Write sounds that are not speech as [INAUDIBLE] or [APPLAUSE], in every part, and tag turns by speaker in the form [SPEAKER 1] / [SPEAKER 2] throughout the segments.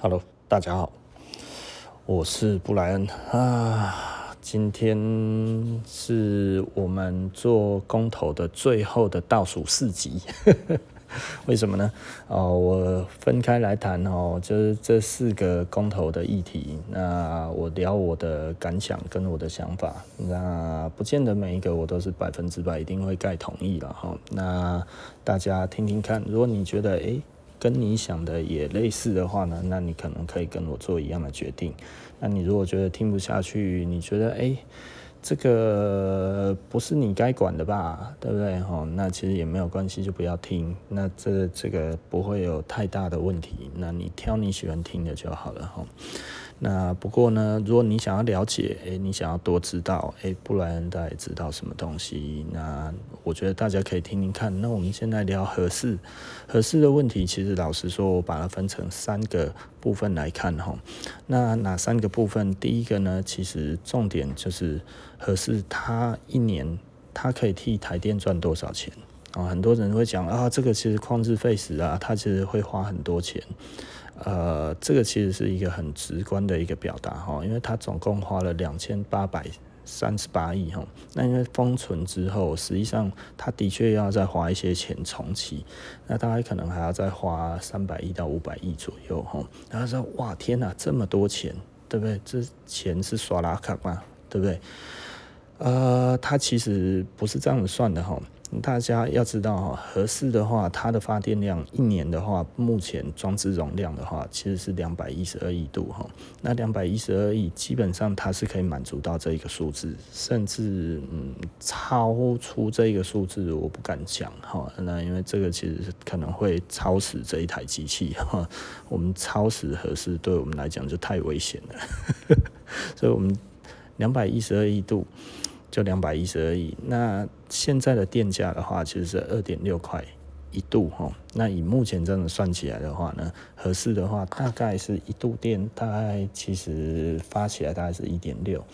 [SPEAKER 1] Hello，大家好，我是布莱恩啊。今天是我们做公投的最后的倒数四集，[LAUGHS] 为什么呢？哦，我分开来谈哦，就是这四个公投的议题。那我聊我的感想跟我的想法，那不见得每一个我都是百分之百一定会盖同意了哈。那大家听听看，如果你觉得诶跟你想的也类似的话呢，那你可能可以跟我做一样的决定。那你如果觉得听不下去，你觉得诶，这个不是你该管的吧，对不对？哈，那其实也没有关系，就不要听。那这这个不会有太大的问题。那你挑你喜欢听的就好了哈。那不过呢，如果你想要了解，诶，你想要多知道，诶，布莱恩大概知道什么东西？那我觉得大家可以听听看。那我们现在聊合适，合适的问题，其实老实说，我把它分成三个部分来看哈。那哪三个部分？第一个呢，其实重点就是合适，它一年它可以替台电赚多少钱啊？很多人会讲啊，这个其实旷日费时啊，它其实会花很多钱。呃，这个其实是一个很直观的一个表达哈，因为它总共花了两千八百三十八亿哈，那因为封存之后，实际上它的确要再花一些钱重启，那大概可能还要再花三百亿到五百亿左右哈。然后说哇天哪，这么多钱，对不对？这钱是刷拉卡嘛，对不对？呃，它其实不是这样子算的哈。大家要知道哈，核四的话，它的发电量一年的话，目前装置容量的话，其实是两百一十二亿度哈。那两百一十二亿，基本上它是可以满足到这一个数字，甚至嗯超出这一个数字，我不敢讲哈。那因为这个其实是可能会超时这一台机器哈。我们超时核四，对我们来讲就太危险了。[LAUGHS] 所以我们两百一十二亿度。就两百一十而已。那现在的电价的话，其实是二点六块一度哈。那以目前这样算起来的话呢，合适的话大概是一度电，大概其实发起来大概是一点六。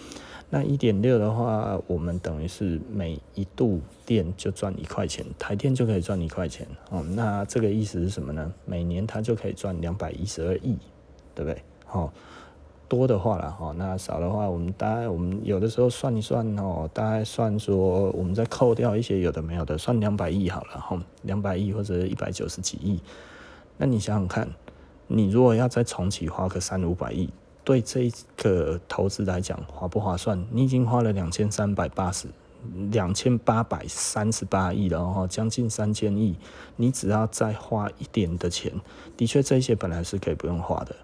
[SPEAKER 1] 那一点六的话，我们等于是每一度电就赚一块钱，台电就可以赚一块钱哦。那这个意思是什么呢？每年它就可以赚两百一十二亿，对不对？好。多的话了哈，那少的话，我们大概我们有的时候算一算哦，大概算说我们再扣掉一些有的没有的，算两百亿好了哈，两百亿或者一百九十几亿。那你想想看，你如果要再重启花个三五百亿，对这个投资来讲划不划算？你已经花了两千三百八十两千八百三十八亿了哈，将近三千亿，你只要再花一点的钱，的确这些本来是可以不用花的。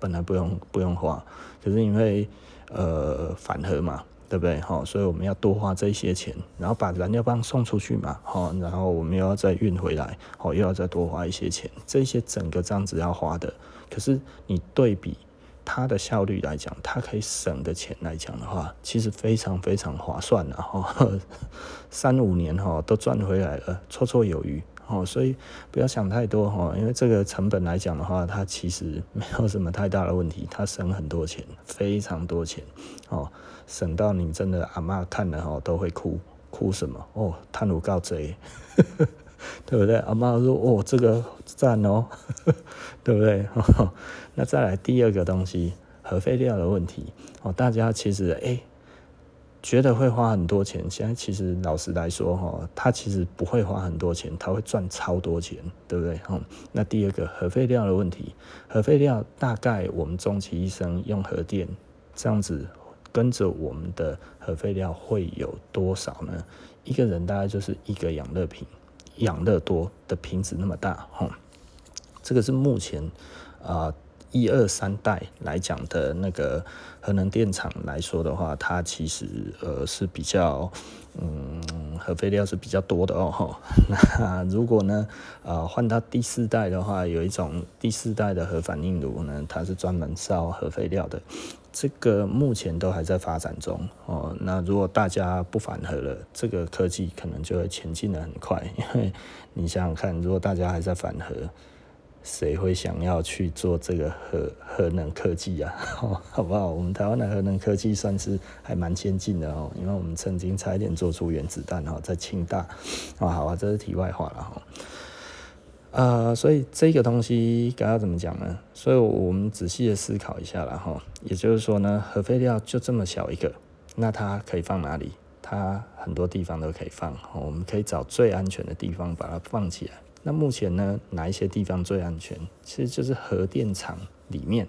[SPEAKER 1] 本来不用不用花，可是因为呃反核嘛，对不对？好，所以我们要多花这些钱，然后把燃料棒送出去嘛，好，然后我们又要再运回来，哦，又要再多花一些钱，这些整个这样子要花的。可是你对比它的效率来讲，它可以省的钱来讲的话，其实非常非常划算的哈，三五年哈都赚回来了，绰绰有余。哦，所以不要想太多哈，因为这个成本来讲的话，它其实没有什么太大的问题，它省很多钱，非常多钱，哦，省到你真的阿嬷看了哈都会哭，哭什么？哦，贪污告贼，[LAUGHS] 对不对？阿嬷说哦，这个赞哦，[LAUGHS] 对不对？[LAUGHS] 那再来第二个东西，核废料的问题，哦，大家其实哎。觉得会花很多钱，现在其实老实来说哈，他其实不会花很多钱，他会赚超多钱，对不对？哈，那第二个核废料的问题，核废料大概我们终其一生用核电这样子跟着我们的核废料会有多少呢？一个人大概就是一个养乐瓶，养乐多的瓶子那么大，哈，这个是目前啊。一二三代来讲的那个核能电厂来说的话，它其实呃是比较嗯核废料是比较多的哦。[LAUGHS] 那如果呢呃换到第四代的话，有一种第四代的核反应炉呢，它是专门烧核废料的。这个目前都还在发展中哦。那如果大家不反核了，这个科技可能就会前进的很快。因为你想想看，如果大家还在反核。谁会想要去做这个核核能科技啊？[LAUGHS] 好不好？我们台湾的核能科技算是还蛮先进的哦，因为我们曾经差一点做出原子弹哈，在清大啊。好啊，这是题外话了哈。呃，所以这个东西该要怎么讲呢？所以我们仔细的思考一下了哈。也就是说呢，核废料就这么小一个，那它可以放哪里？它很多地方都可以放，我们可以找最安全的地方把它放起来。那目前呢，哪一些地方最安全？其实就是核电厂里面，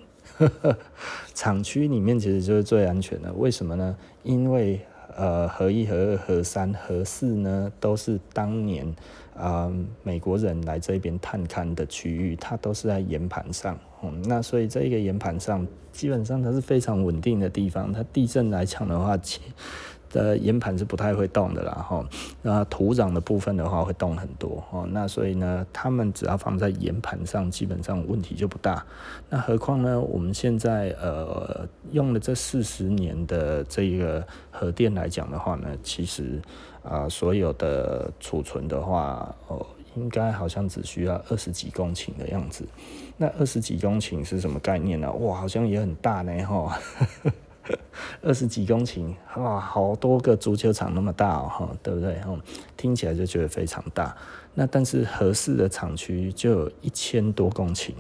[SPEAKER 1] [LAUGHS] 厂区里面其实就是最安全的。为什么呢？因为呃，核一、核二、核三、核四呢，都是当年啊、美国人来这边探勘的区域，它都是在岩盘上。嗯，那所以这个岩盘上基本上它是非常稳定的地方，它地震来讲的话，的岩盘是不太会动的啦，哈，那土壤的部分的话会动很多，哦，那所以呢，他们只要放在岩盘上，基本上问题就不大。那何况呢，我们现在呃用了这四十年的这个核电来讲的话呢，其实啊、所有的储存的话，哦，应该好像只需要二十几公顷的样子。那二十几公顷是什么概念呢？哇，好像也很大呢，哈。[LAUGHS] 二十几公顷，哇，好多个足球场那么大哦，哈对不对？听起来就觉得非常大。那但是合适的厂区就有一千多公顷。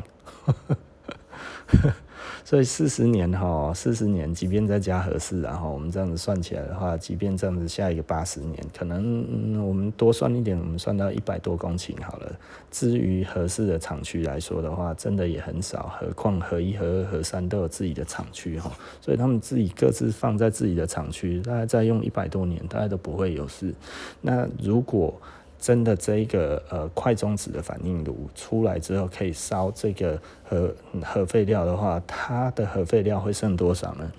[SPEAKER 1] [LAUGHS] 所以四十年哈，四十年，即便再加合适，然后我们这样子算起来的话，即便这样子下一个八十年，可能、我们多算一点，我们算到一百多公顷好了。至于合适的厂区来说的话，真的也很少。何况核一、和二、和三都有自己的厂区哈，所以他们自己各自放在自己的厂区，大概再用一百多年，大概都不会有事。那如果真的这一个呃快中子的反应炉出来之后，可以烧这个核核废料的话，它的核废料会剩多少呢？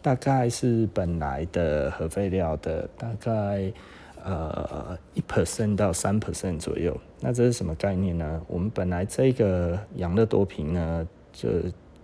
[SPEAKER 1] 大概是本来的核废料的大概呃一 percent 到三 percent 左右。那这是什么概念呢？我们本来这个养乐多瓶呢，就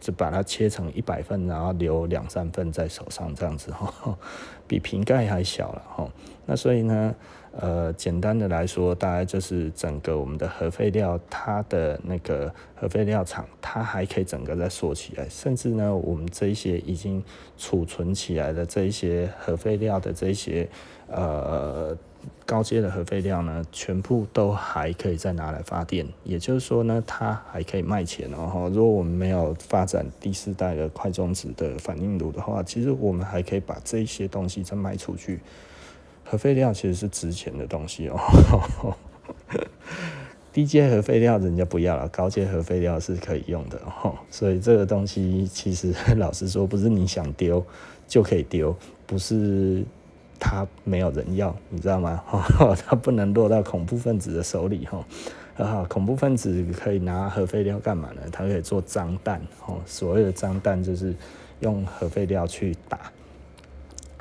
[SPEAKER 1] 就把它切成一百份，然后留两三份在手上，这样子哈，比瓶盖还小了哈。那所以呢？呃，简单的来说，大概就是整个我们的核废料，它的那个核废料厂，它还可以整个再缩起来，甚至呢，我们这一些已经储存起来的这一些核废料的这一些呃高阶的核废料呢，全部都还可以再拿来发电。也就是说呢，它还可以卖钱哦。如果我们没有发展第四代的快中子的反应炉的话，其实我们还可以把这一些东西再卖出去。核废料其实是值钱的东西哦，低阶核废料人家不要了，高阶核废料是可以用的哦。所以这个东西其实 [LAUGHS] 老实说，不是你想丢就可以丢，不是它没有人要，你知道吗？[LAUGHS] 它不能落到恐怖分子的手里哈。啊，恐怖分子可以拿核废料干嘛呢？它可以做脏弹哦。所谓的脏弹就是用核废料去打。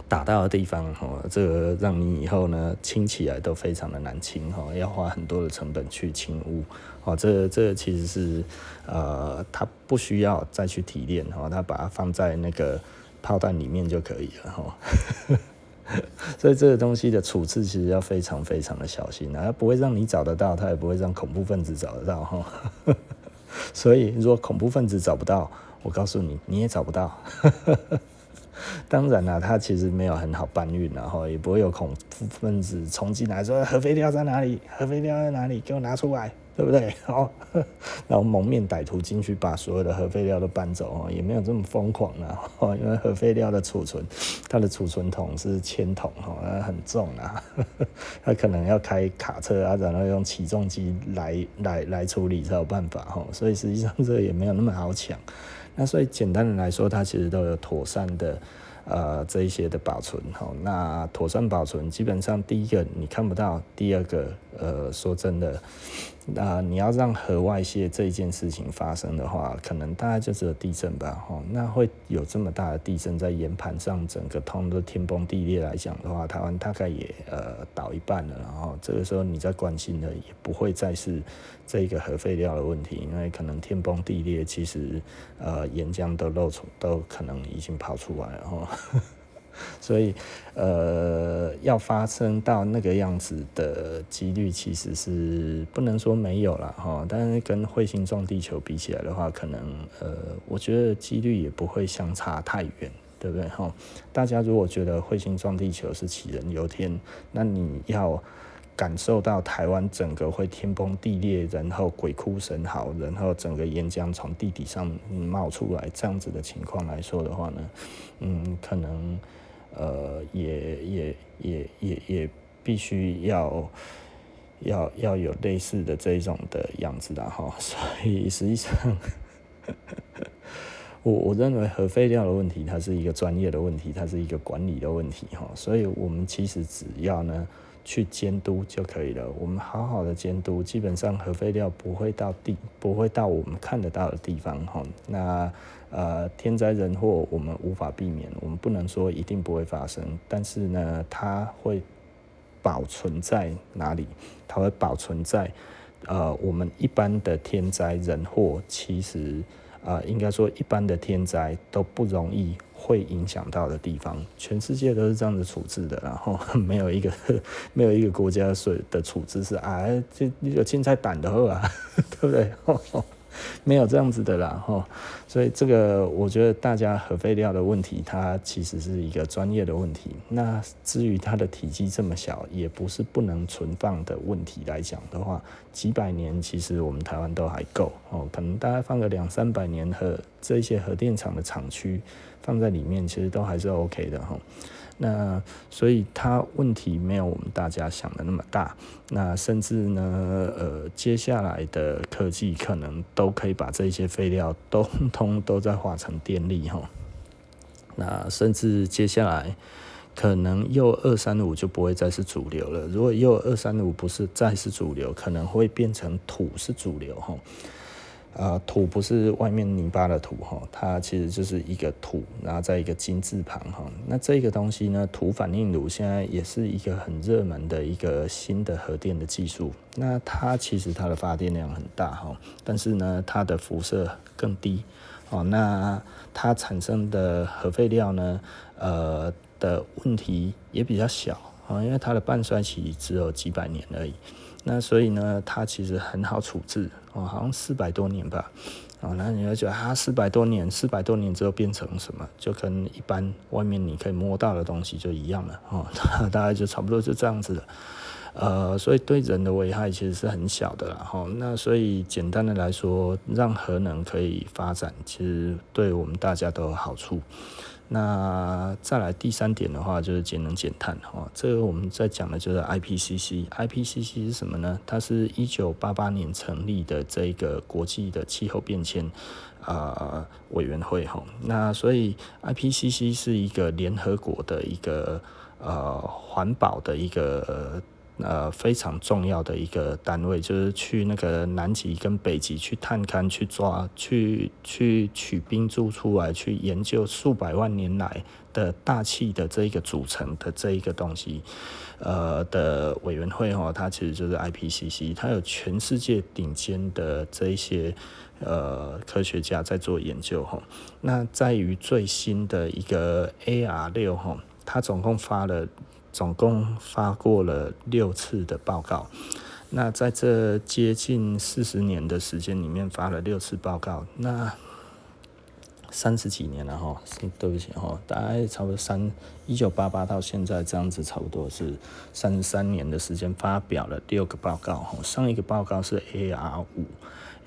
[SPEAKER 1] 打到的地方，哦，这个让你以后呢清起来都非常的难清，哈，要花很多的成本去清污，哦，这、这其实是，呃，它不需要再去提炼，哈，它把它放在那个炮弹里面就可以了，哈，[LAUGHS] 所以这个东西的处置其实要非常非常的小心，它不会让你找得到，它也不会让恐怖分子找得到，哈，[LAUGHS] 所以如果恐怖分子找不到，我告诉你，你也找不到。[LAUGHS] 当然啦，它其实没有很好搬运，然后也不会有恐怖分子冲进来说核废料在哪里？核废料在哪里？给我拿出来，对不对？好 [LAUGHS] [LAUGHS] 然后蒙面歹徒进去把所有的核废料都搬走，也没有这么疯狂啊。因为核废料的储存，它的储存桶是铅桶，哈，很重啊，它可能要开卡车啊，然后用起重机来来来处理才有办法，哈，所以实际上这也没有那么好抢。那所以简单的来说，它其实都有妥善的。呃，这一些的保存，哈，那妥善保存，基本上第一个你看不到，第二个，呃，说真的。那你要让核外泄这件事情发生的话，可能大概就只有地震吧，吼，那会有这么大的地震在岩盘上，整个通的天崩地裂来讲的话，台湾大概也呃倒一半了，然后这个时候你在关心的也不会再是这个核废料的问题，因为可能天崩地裂，其实呃岩浆都漏出，都可能已经跑出来了，吼。所以，呃，要发生到那个样子的几率其实是不能说没有了哈，但是跟彗星撞地球比起来的话，可能呃，我觉得几率也不会相差太远，对不对哈？大家如果觉得彗星撞地球是杞人忧天，那你要感受到台湾整个会天崩地裂，然后鬼哭神嚎，然后整个岩浆从地底上冒出来这样子的情况来说的话呢，嗯，可能呃也也也也也必须要要要有类似的这种的样子的哈，[LAUGHS] 所以实际上。我我认为核废料的问题，它是一个专业的问题，它是一个管理的问题哈，所以我们其实只要呢去监督就可以了。我们好好的监督，基本上核废料不会到地，不会到我们看得到的地方哈。那呃天灾人祸我们无法避免，我们不能说一定不会发生，但是呢它会保存在哪里？它会保存在呃我们一般的天灾人祸其实。啊、呃，应该说一般的天灾都不容易会影响到的地方，全世界都是这样子处置的，然后 [LAUGHS] 没有一个 [LAUGHS] 没有一个国家所的处置是啊，这有青菜胆的话，[LAUGHS] 对不对？没有这样子的啦，吼，所以这个我觉得大家核废料的问题，它其实是一个专业的问题。那至于它的体积这么小，也不是不能存放的问题来讲的话，几百年其实我们台湾都还够哦，可能大概放个两三百年核这些核电厂的厂区放在里面，其实都还是 OK 的哈。那所以它问题没有我们大家想的那么大，那甚至呢，呃，接下来的科技可能都可以把这些废料通通都在化成电力哈。那甚至接下来可能铀二三五就不会再是主流了。如果铀二三五不是再是主流，可能会变成土是主流哈。啊，土不是外面泥巴的土哈，它其实就是一个土，然后在一个金字旁哈。那这个东西呢，土反应炉现在也是一个很热门的一个新的核电的技术。那它其实它的发电量很大哈，但是呢，它的辐射更低哦。那它产生的核废料呢，呃的问题也比较小啊，因为它的半衰期只有几百年而已。那所以呢，它其实很好处置哦，好像四百多年吧，啊，那你要觉得它，四百多年，四百多年之后变成什么？就跟一般外面你可以摸到的东西就一样了哦，[LAUGHS] 大概就差不多就这样子了，呃，所以对人的危害其实是很小的啦哈。那所以简单的来说，让核能可以发展，其实对我们大家都有好处。那再来第三点的话，就是节能减碳哈。这个我们在讲的就是 IPCC。IPCC 是什么呢？它是一九八八年成立的这个国际的气候变迁啊委员会哈。那所以 IPCC 是一个联合国的一个呃环保的一个。呃非常重要的一个单位，就是去那个南极跟北极去探勘、去抓、去去取冰柱出来，去研究数百万年来的大气的这一个组成的这一个东西，呃的委员会哈，它其实就是 IPCC，它有全世界顶尖的这一些呃科学家在做研究哈。那在于最新的一个 AR 六哈，它总共发了。总共发过了六次的报告，那在这接近四十年的时间里面发了六次报告，那三十几年了哈，对不起哈，大概差不多三一九八八到现在这样子，差不多是三十三年的时间发表了六个报告哈。上一个报告是 AR 五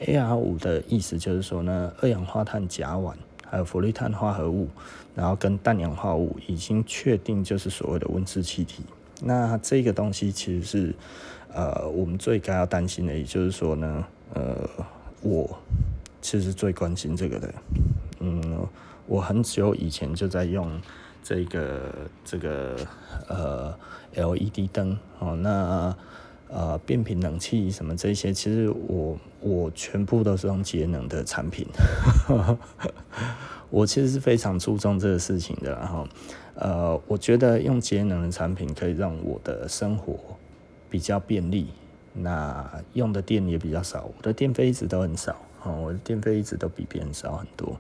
[SPEAKER 1] ，AR 五的意思就是说呢，二氧化碳甲烷。还有氟氯碳化合物，然后跟氮氧化物已经确定就是所谓的温室气体。那这个东西其实是呃我们最该要担心的，也就是说呢，呃，我其实最关心这个的。嗯，我很久以前就在用这个这个呃 LED 灯哦，那呃变频冷气什么这些，其实我。我全部都是用节能的产品，我其实是非常注重这个事情的。然后，呃，我觉得用节能的产品可以让我的生活比较便利，那用的电也比较少，我的电费一直都很少，我的电费一直都比别人少很多。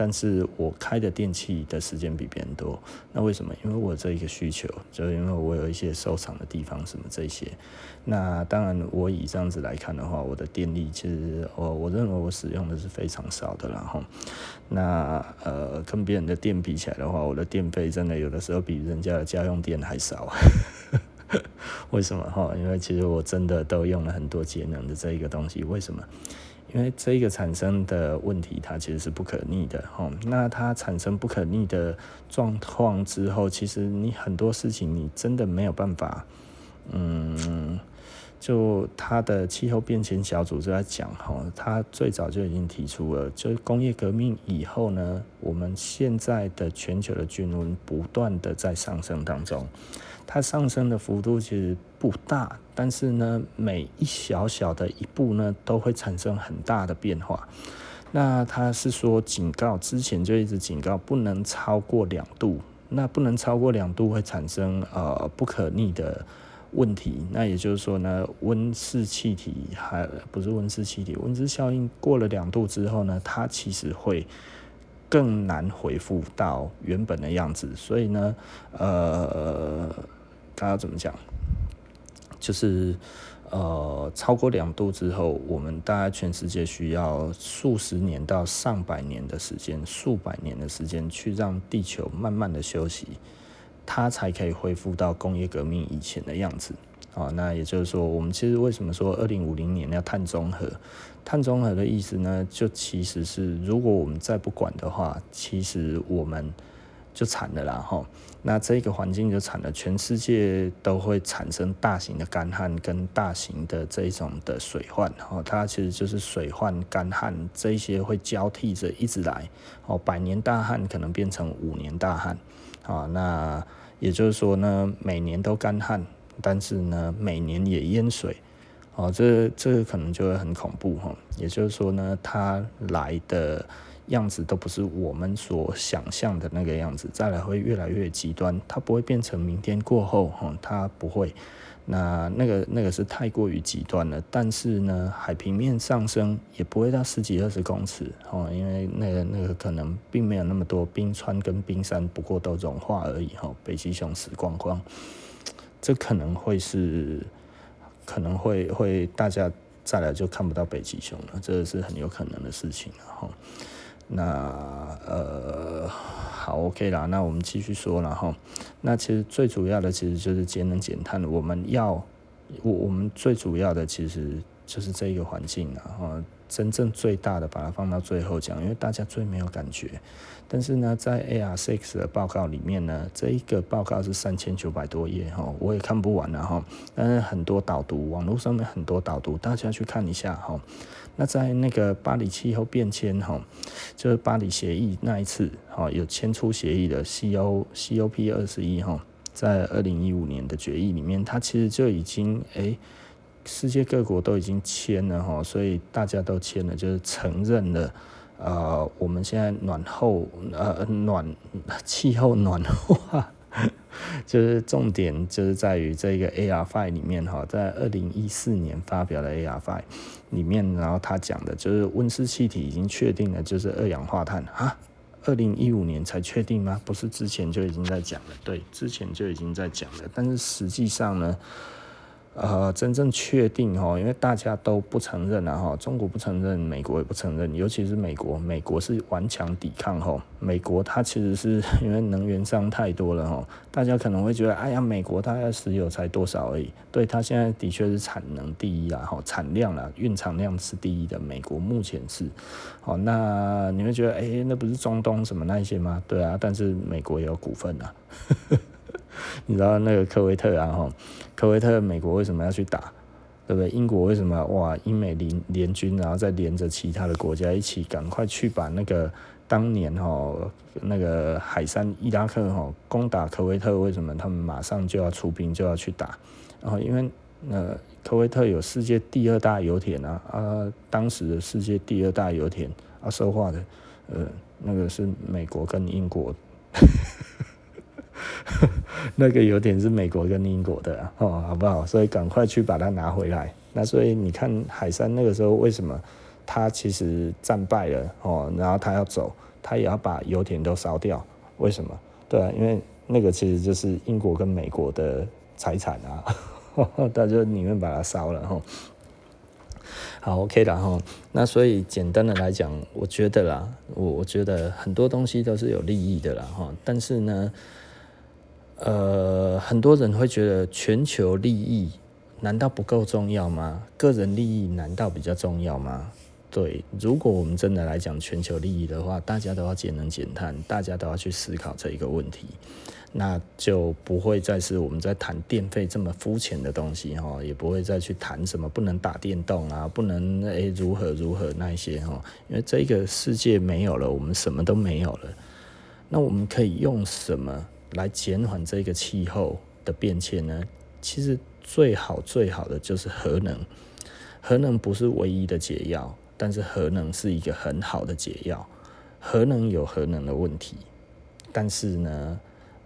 [SPEAKER 1] 但是我开的电器的时间比别人多，那为什么？因为我这一个需求，就因为我有一些收藏的地方什么这些。那当然，我以这样子来看的话，我的电力其实我我认为我使用的是非常少的，然后，那呃跟别人的电比起来的话，我的电费真的有的时候比人家的家用电还少。[LAUGHS] 为什么哈？因为其实我真的都用了很多节能的这一个东西。为什么？因为这个产生的问题，它其实是不可逆的哈。那它产生不可逆的状况之后，其实你很多事情你真的没有办法，嗯。就他的气候变迁小组就在讲哈，他最早就已经提出了，就是工业革命以后呢，我们现在的全球的均温不断的在上升当中，它上升的幅度其实不大，但是呢，每一小小的一步呢，都会产生很大的变化。那他是说警告，之前就一直警告不能超过两度，那不能超过两度会产生呃不可逆的。问题，那也就是说呢，温室气体还不是温室气体，温室效应过了两度之后呢，它其实会更难恢复到原本的样子。所以呢，呃，大家怎么讲？就是呃，超过两度之后，我们大概全世界需要数十年到上百年的时间，数百年的时间去让地球慢慢的休息。它才可以恢复到工业革命以前的样子啊。那也就是说，我们其实为什么说二零五零年要碳中和？碳中和的意思呢，就其实是如果我们再不管的话，其实我们就惨了啦哈。那这个环境就惨了，全世界都会产生大型的干旱跟大型的这种的水患哦。它其实就是水患、干旱这些会交替着一直来哦。百年大旱可能变成五年大旱啊。那也就是说呢，每年都干旱，但是呢，每年也淹水，哦，这这个可能就会很恐怖哈。也就是说呢，它来的样子都不是我们所想象的那个样子，再来会越来越极端，它不会变成明天过后哈，它不会。那那个那个是太过于极端了，但是呢，海平面上升也不会到十几二十公尺哦，因为那个那个可能并没有那么多冰川跟冰山，不过都融化而已哈。北极熊死光光，这可能会是可能会会大家再来就看不到北极熊了，这是很有可能的事情哈。那呃，好，OK 啦，那我们继续说了哈。那其实最主要的其实就是节能减碳，我们要我我们最主要的其实就是这一个环境然后。真正最大的把它放到最后讲，因为大家最没有感觉。但是呢，在 A R Six 的报告里面呢，这一个报告是三千九百多页哈，我也看不完了哈。但是很多导读，网络上面很多导读，大家去看一下哈。那在那个巴黎气候变迁哈，就是巴黎协议那一次哈，有签出协议的 CO COP 二十一哈，在二零一五年的决议里面，它其实就已经诶。世界各国都已经签了哈，所以大家都签了，就是承认了，呃，我们现在暖后呃暖气候暖化，[LAUGHS] 就是重点就是在于这个 arfi 里面哈，在二零一四年发表的 arfi 里面，然后他讲的就是温室气体已经确定了，就是二氧化碳啊，二零一五年才确定吗？不是之前就已经在讲了？对，之前就已经在讲了，但是实际上呢？呃，真正确定哈，因为大家都不承认啊哈，中国不承认，美国也不承认，尤其是美国，美国是顽强抵抗哈。美国它其实是 [LAUGHS] 因为能源商太多了哈，大家可能会觉得，哎呀，美国它的石油才多少而已，对，它现在的确是产能第一啊哈，产量啊，蕴藏量是第一的，美国目前是，好，那你会觉得，哎、那不是中东什么那些吗？对啊，但是美国也有股份啊。[LAUGHS] 你知道那个科威特啊？哈，科威特美国为什么要去打？对不对？英国为什么哇？英美联联军，然后再连着其他的国家一起，赶快去把那个当年哈那个海珊伊拉克哈攻打科威特？为什么他们马上就要出兵就要去打？然后因为呃科威特有世界第二大油田啊啊，当时的世界第二大油田啊，说话的呃那个是美国跟英国。[LAUGHS] 那个油田是美国跟英国的哦，好不好？所以赶快去把它拿回来。那所以你看海山那个时候为什么他其实战败了哦，然后他要走，他也要把油田都烧掉。为什么？对啊，因为那个其实就是英国跟美国的财产啊，[LAUGHS] 他就宁愿把它烧了哈。好，OK 了哈。那所以简单的来讲，我觉得啦，我我觉得很多东西都是有利益的啦哈，但是呢。呃，很多人会觉得全球利益难道不够重要吗？个人利益难道比较重要吗？对，如果我们真的来讲全球利益的话，大家都要节能减碳，大家都要去思考这一个问题，那就不会再是我们在谈电费这么肤浅的东西哈，也不会再去谈什么不能打电动啊，不能诶如何如何那一些哈，因为这个世界没有了，我们什么都没有了，那我们可以用什么来减缓这个气候的变迁呢？其实最好最好的就是核能，核能不是唯一的解药。但是核能是一个很好的解药，核能有核能的问题，但是呢，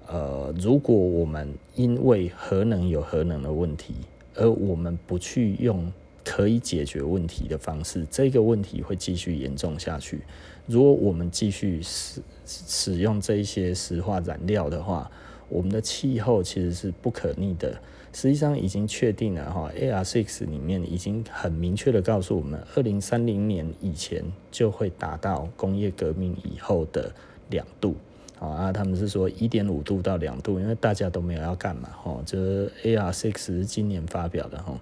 [SPEAKER 1] 呃，如果我们因为核能有核能的问题，而我们不去用可以解决问题的方式，这个问题会继续严重下去。如果我们继续是使用这一些石化燃料的话，我们的气候其实是不可逆的。实际上已经确定了哈，AR6 里面已经很明确的告诉我们，二零三零年以前就会达到工业革命以后的两度啊，他们是说一点五度到两度，因为大家都没有要干嘛哈，就是 AR6 是今年发表的哈，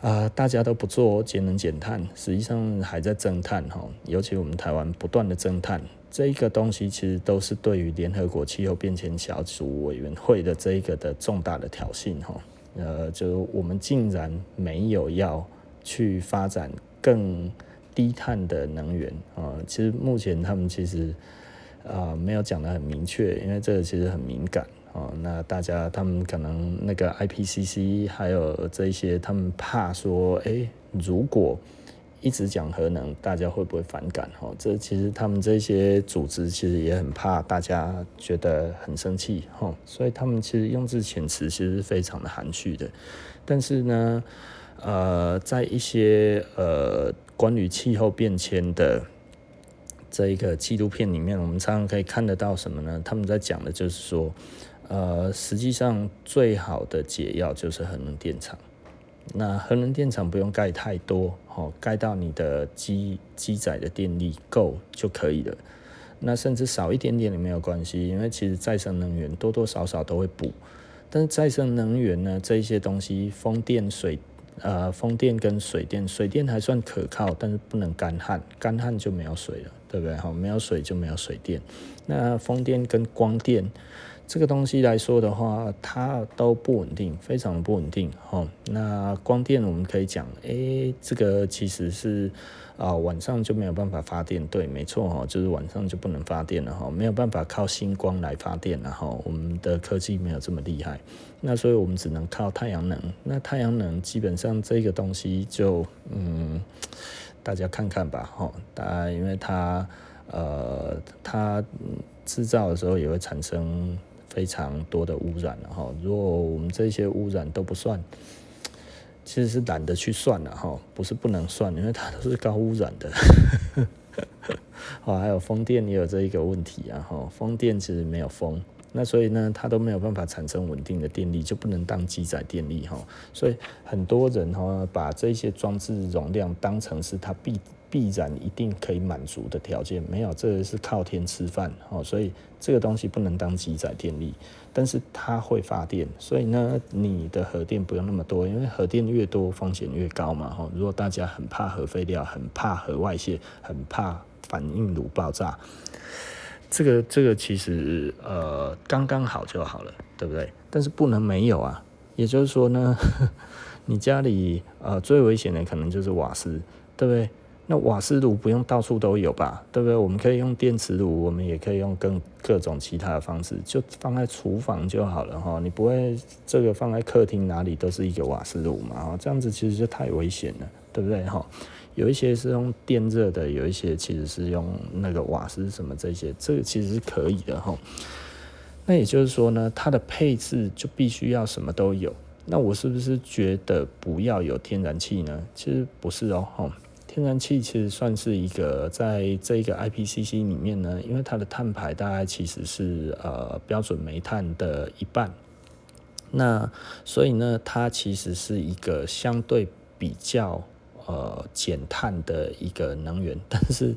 [SPEAKER 1] 啊，大家都不做节能减碳，实际上还在增碳哈，尤其我们台湾不断的增碳。这一个东西其实都是对于联合国气候变迁小组委员会的这一个的重大的挑衅哈，呃，就我们竟然没有要去发展更低碳的能源啊，其实目前他们其实啊没有讲得很明确，因为这个其实很敏感啊，那大家他们可能那个 IPCC 还有这些，他们怕说，诶，如果一直讲核能，大家会不会反感？哈，这其实他们这些组织其实也很怕大家觉得很生气，哈，所以他们其实用字遣词其实是非常的含蓄的。但是呢，呃，在一些呃关于气候变迁的这一个纪录片里面，我们常常可以看得到什么呢？他们在讲的就是说，呃，实际上最好的解药就是核能电厂。那核能电厂不用盖太多，哦，盖到你的机机载的电力够就可以了。那甚至少一点点也没有关系，因为其实再生能源多多少少都会补。但是再生能源呢，这一些东西，风电、水，呃，风电跟水电，水电还算可靠，但是不能干旱，干旱就没有水了，对不对？好，没有水就没有水电。那风电跟光电。这个东西来说的话，它都不稳定，非常的不稳定。哈，那光电我们可以讲，诶，这个其实是啊、晚上就没有办法发电。对，没错哈，就是晚上就不能发电了哈，没有办法靠星光来发电了哈。我们的科技没有这么厉害，那所以我们只能靠太阳能。那太阳能基本上这个东西就嗯，大家看看吧哈，大家因为它呃，它制造的时候也会产生。非常多的污染了哈，如果我们这些污染都不算，其实是懒得去算了哈，不是不能算，因为它都是高污染的。[LAUGHS] 哦，还有风电也有这一个问题啊哈，风电其实没有风，那所以呢，它都没有办法产生稳定的电力，就不能当机载电力哈，所以很多人哈把这些装置容量当成是它必。必然一定可以满足的条件没有，这个是靠天吃饭哦，所以这个东西不能当机载电力，但是它会发电，所以呢，你的核电不用那么多，因为核电越多风险越高嘛哈。如果大家很怕核废料，很怕核外泄，很怕反应炉爆炸，这个这个其实呃刚刚好就好了，对不对？但是不能没有啊，也就是说呢，[LAUGHS] 你家里呃最危险的可能就是瓦斯，对不对？那瓦斯炉不用到处都有吧，对不对？我们可以用电磁炉，我们也可以用更各种其他的方式，就放在厨房就好了哈。你不会这个放在客厅哪里都是一个瓦斯炉嘛？哈这样子其实就太危险了，对不对哈？有一些是用电热的，有一些其实是用那个瓦斯什么这些，这个其实是可以的哈。那也就是说呢，它的配置就必须要什么都有。那我是不是觉得不要有天然气呢？其实不是哦，哈。天然气其实算是一个在这个 IPCC 里面呢，因为它的碳排大概其实是呃标准煤炭的一半，那所以呢，它其实是一个相对比较呃减碳的一个能源，[LAUGHS] 但是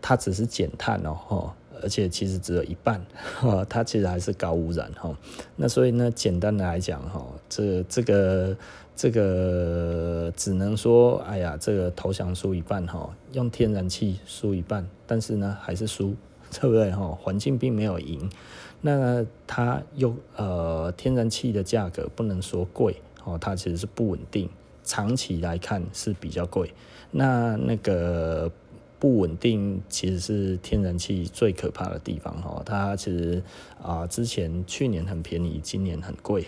[SPEAKER 1] 它只是减碳哦，而且其实只有一半，[LAUGHS] 它其实还是高污染哈。那所以呢，简单的来讲哈，这这个这个只能说，哎呀，这个投降输一半哈，用天然气输一半，但是呢还是输，对不对哈？环境并没有赢，那它又呃天然气的价格不能说贵哦，它其实是不稳定，长期来看是比较贵。那那个。不稳定其实是天然气最可怕的地方哈，它其实啊之前去年很便宜，今年很贵，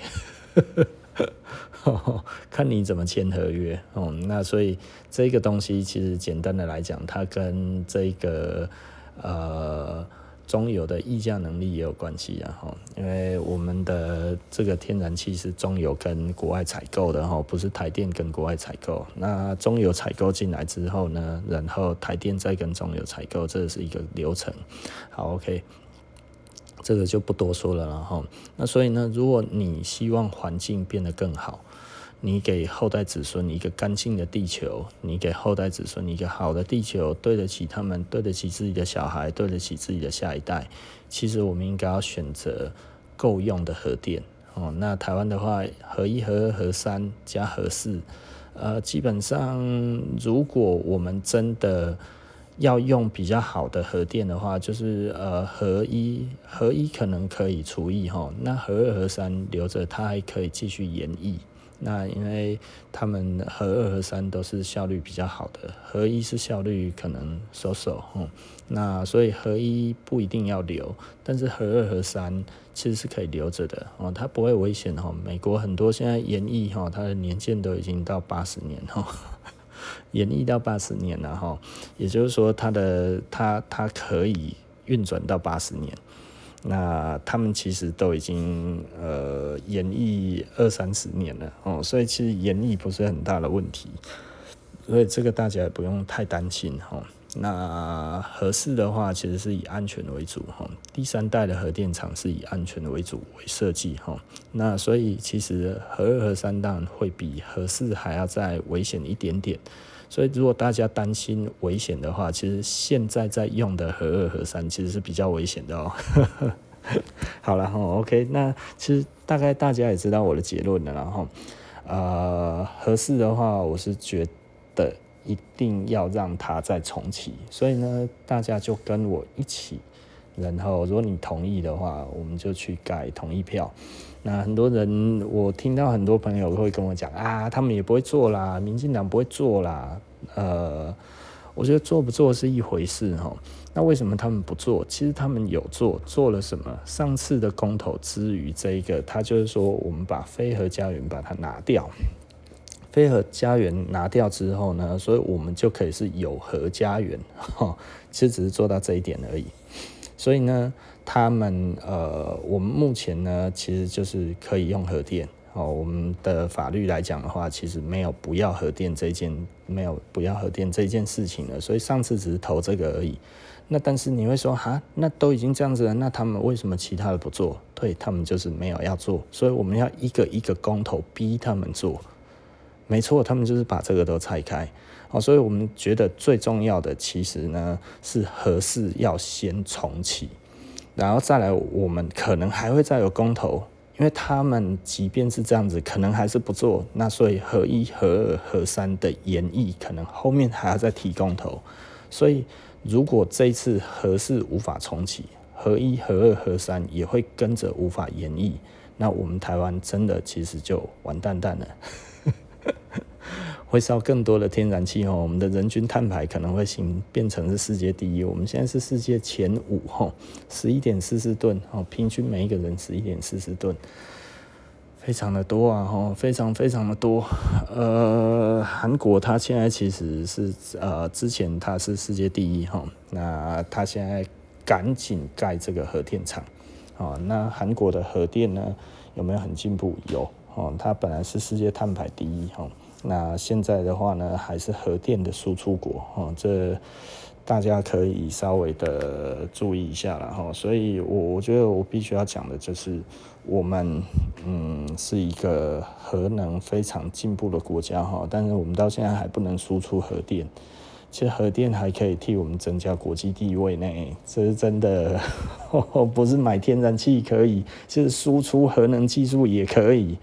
[SPEAKER 1] [LAUGHS] 看你怎么签合约哦。那所以这个东西其实简单的来讲，它跟这个呃。中油的议价能力也有关系啊，哈，因为我们的这个天然气是中油跟国外采购的哈，不是台电跟国外采购。那中油采购进来之后呢，然后台电再跟中油采购，这是一个流程。好，OK，这个就不多说了，然后那所以呢，如果你希望环境变得更好。你给后代子孙一个干净的地球，你给后代子孙一个好的地球，对得起他们，对得起自己的小孩，对得起自己的下一代。其实我们应该要选择够用的核电哦。那台湾的话，核一、核二、核三加核四，呃，基本上如果我们真的要用比较好的核电的话，就是呃，核一、核一可能可以除役哈，那核二、核三留着，它还可以继续延役。那因为他们核二核三都是效率比较好的，核一是效率可能收手，那所以核一不一定要留，但是核二核三其实是可以留着的哦，它不会危险哈。美国很多现在延役哈，它的年限都已经到八十年哈，演绎到八十年了哈，也就是说它的它它可以运转到八十年。那他们其实都已经呃演绎二三十年了哦，所以其实演绎不是很大的问题，所以这个大家也不用太担心哈。那核四的话，其实是以安全为主哈，第三代的核电厂是以安全为主为设计哈。那所以其实核二核三当然会比核四还要再危险一点点。所以，如果大家担心危险的话，其实现在在用的核二、核三其实是比较危险的哦。[LAUGHS] 好了哈，OK，那其实大概大家也知道我的结论了，然后呃，核四的话，我是觉得一定要让它再重启。所以呢，大家就跟我一起，然后如果你同意的话，我们就去盖同意票。那很多人，我听到很多朋友会跟我讲啊，他们也不会做啦，民进党不会做啦。呃，我觉得做不做是一回事哈。那为什么他们不做？其实他们有做，做了什么？上次的公投之于这一个，他就是说，我们把非核家园把它拿掉，非核家园拿掉之后呢，所以我们就可以是有核家园。[LAUGHS] 哈，其实只是做到这一点而已。所以呢。他们呃，我们目前呢，其实就是可以用核电哦。我们的法律来讲的话，其实没有不要核电这件，没有不要核电这件事情了。所以上次只是投这个而已。那但是你会说哈，那都已经这样子了，那他们为什么其他的不做？对，他们就是没有要做。所以我们要一个一个公投逼他们做。没错，他们就是把这个都拆开。哦，所以我们觉得最重要的其实呢，是核四要先重启。然后再来，我们可能还会再有公投，因为他们即便是这样子，可能还是不做。那所以核一、核二、核三的延役，可能后面还要再提公投。所以如果这一次核四无法重启，核一、核二、核三也会跟着无法延役，那我们台湾真的其实就完蛋蛋了。会烧更多的天然气哦，我们的人均碳排可能会行变成是世界第一，我们现在是世界前五吼，十一点四四吨哦，平均每一个人十一点四四吨，非常的多啊吼，非常非常的多。呃，韩国它现在其实是呃之前它是世界第一哈，那它现在赶紧盖这个核电厂啊，那韩国的核电呢有没有很进步？有哦，它本来是世界碳排第一哈。那现在的话呢，还是核电的输出国哦，这大家可以稍微的注意一下了哈。所以我我觉得我必须要讲的就是，我们嗯是一个核能非常进步的国家哈，但是我们到现在还不能输出核电。其实核电还可以替我们增加国际地位呢，这是真的，不是买天然气可以，其实输出核能技术也可以。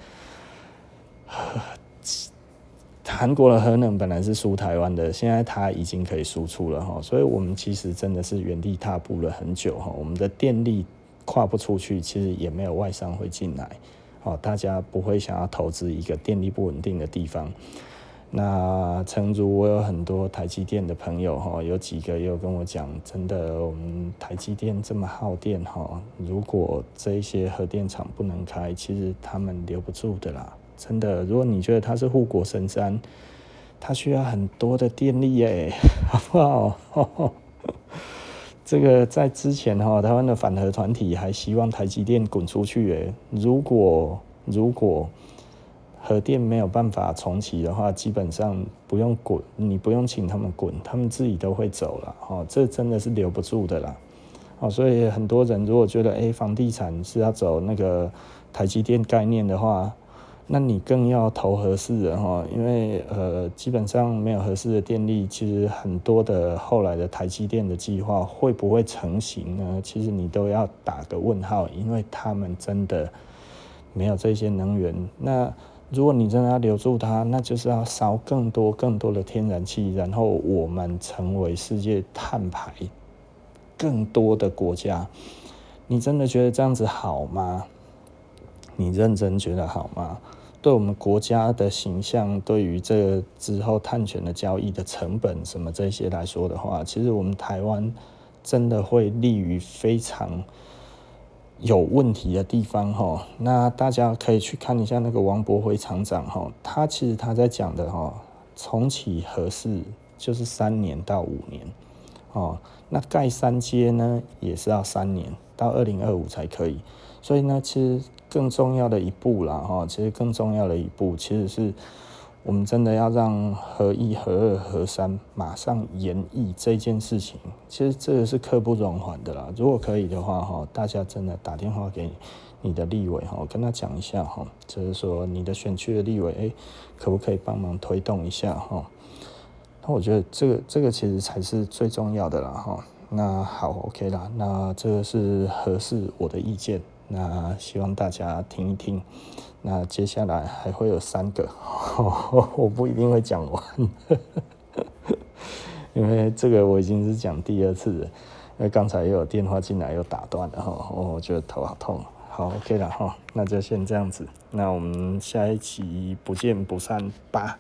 [SPEAKER 1] 韩国的核能本来是输台湾的，现在它已经可以输出了哈，所以我们其实真的是原地踏步了很久哈，我们的电力跨不出去，其实也没有外商会进来，大家不会想要投资一个电力不稳定的地方。那诚如我有很多台积电的朋友哈，有几个也有跟我讲，真的，我们台积电这么耗电哈，如果这些核电厂不能开，其实他们留不住的啦。真的，如果你觉得它是护国神山，它需要很多的电力耶，[LAUGHS] 好不好？[LAUGHS] 这个在之前哈，台湾的反核团体还希望台积电滚出去耶。如果如果核电没有办法重启的话，基本上不用滚，你不用请他们滚，他们自己都会走了。哦，这真的是留不住的啦。哦，所以很多人如果觉得，哎，房地产是要走那个台积电概念的话，那你更要投合适的哈，因为呃，基本上没有合适的电力，其实很多的后来的台积电的计划会不会成型呢？其实你都要打个问号，因为他们真的没有这些能源。那如果你真的要留住它，那就是要烧更多更多的天然气，然后我们成为世界碳排更多的国家。你真的觉得这样子好吗？你认真觉得好吗？对我们国家的形象，对于这之后碳权的交易的成本什么这些来说的话，其实我们台湾真的会立于非常。有问题的地方哈，那大家可以去看一下那个王博辉厂长哈，他其实他在讲的哈，重启合适就是三年到五年，哦，那盖三阶呢也是要三年到二零二五才可以，所以呢，其实更重要的一步啦哈，其实更重要的一步其实是。我们真的要让合一、合二、合三马上延役这件事情，其实这个是刻不容缓的啦。如果可以的话，哈，大家真的打电话给你的立委，哈，跟他讲一下，哈，就是说你的选区的立委，哎，可不可以帮忙推动一下，哈？那我觉得这个这个其实才是最重要的啦，哈。那好，OK 啦，那这个是合适我的意见，那希望大家听一听。那接下来还会有三个，[LAUGHS] 我不一定会讲完，[LAUGHS] 因为这个我已经是讲第二次了，因为刚才又有电话进来又打断了哈，我觉得头好痛。好，OK 了哈，那就先这样子，那我们下一期不见不散吧。